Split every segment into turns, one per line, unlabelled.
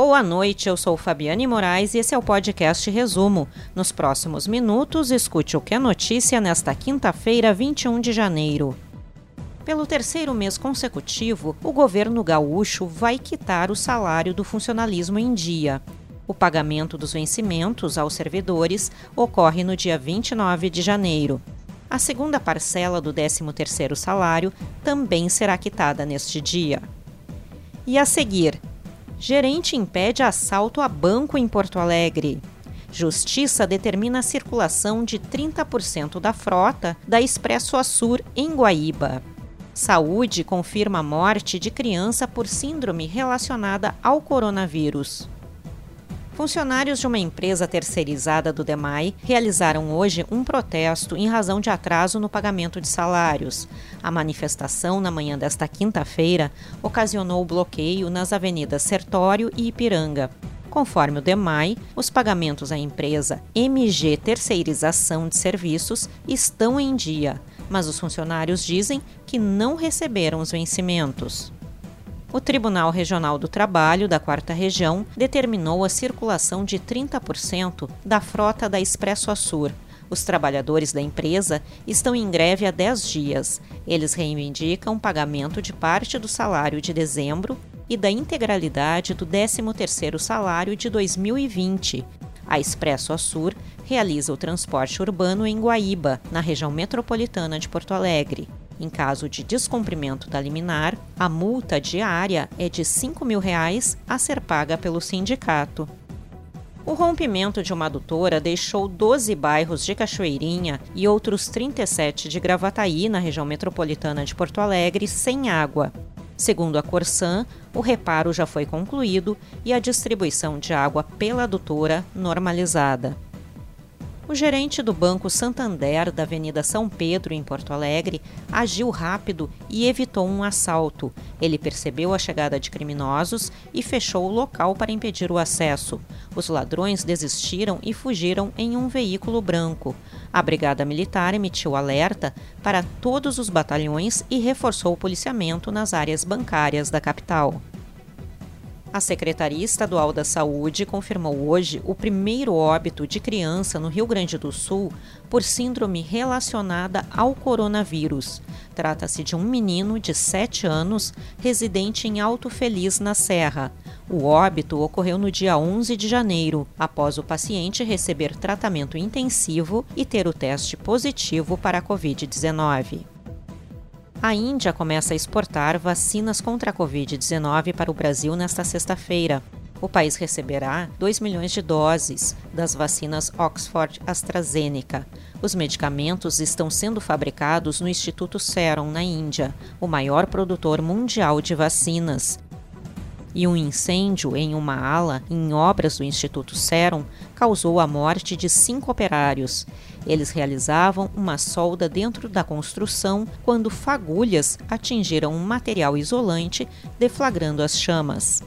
Boa noite, eu sou Fabiane Moraes e esse é o podcast Resumo. Nos próximos minutos, escute o que é notícia nesta quinta-feira, 21 de janeiro. Pelo terceiro mês consecutivo, o governo gaúcho vai quitar o salário do funcionalismo em dia. O pagamento dos vencimentos aos servidores ocorre no dia 29 de janeiro. A segunda parcela do 13º salário também será quitada neste dia. E a seguir, gerente impede assalto a banco em Porto Alegre. Justiça determina a circulação de 30% da frota da Expresso Açur em Guaíba. Saúde confirma a morte de criança por síndrome relacionada ao coronavírus. Funcionários de uma empresa terceirizada do DEMAI realizaram hoje um protesto em razão de atraso no pagamento de salários. A manifestação, na manhã desta quinta-feira, ocasionou bloqueio nas avenidas Sertório e Ipiranga. Conforme o DEMAI, os pagamentos à empresa MG Terceirização de Serviços estão em dia mas os funcionários dizem que não receberam os vencimentos. O Tribunal Regional do Trabalho da Quarta Região determinou a circulação de 30% da frota da Expresso Açur. Os trabalhadores da empresa estão em greve há 10 dias. Eles reivindicam pagamento de parte do salário de dezembro e da integralidade do 13º salário de 2020, a Expresso Açur realiza o transporte urbano em Guaíba, na região metropolitana de Porto Alegre. Em caso de descumprimento da liminar, a multa diária é de 5 mil reais a ser paga pelo sindicato. O rompimento de uma adutora deixou 12 bairros de Cachoeirinha e outros 37 de Gravataí, na região metropolitana de Porto Alegre, sem água. Segundo a Corsan, o reparo já foi concluído e a distribuição de água pela adutora normalizada. O gerente do Banco Santander da Avenida São Pedro, em Porto Alegre, agiu rápido e evitou um assalto. Ele percebeu a chegada de criminosos e fechou o local para impedir o acesso. Os ladrões desistiram e fugiram em um veículo branco. A Brigada Militar emitiu alerta para todos os batalhões e reforçou o policiamento nas áreas bancárias da capital. A Secretaria Estadual da Saúde confirmou hoje o primeiro óbito de criança no Rio Grande do Sul por síndrome relacionada ao coronavírus. Trata-se de um menino de 7 anos, residente em Alto Feliz, na Serra. O óbito ocorreu no dia 11 de janeiro, após o paciente receber tratamento intensivo e ter o teste positivo para a Covid-19. A Índia começa a exportar vacinas contra a Covid-19 para o Brasil nesta sexta-feira. O país receberá 2 milhões de doses das vacinas Oxford AstraZeneca. Os medicamentos estão sendo fabricados no Instituto Serum, na Índia, o maior produtor mundial de vacinas e um incêndio em uma ala em obras do Instituto Serum causou a morte de cinco operários. Eles realizavam uma solda dentro da construção quando fagulhas atingiram um material isolante, deflagrando as chamas.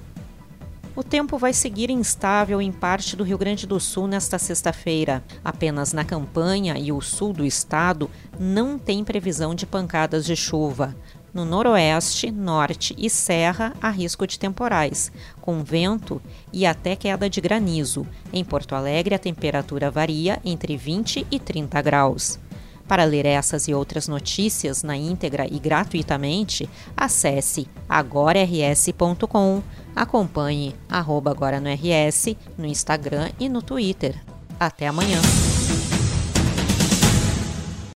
O tempo vai seguir instável em parte do Rio Grande do Sul nesta sexta-feira. Apenas na campanha e o sul do estado não tem previsão de pancadas de chuva. No noroeste, norte e serra há risco de temporais, com vento e até queda de granizo. Em Porto Alegre, a temperatura varia entre 20 e 30 graus. Para ler essas e outras notícias na íntegra e gratuitamente, acesse agorars.com. Acompanhe arroba agora no RS no Instagram e no Twitter. Até amanhã.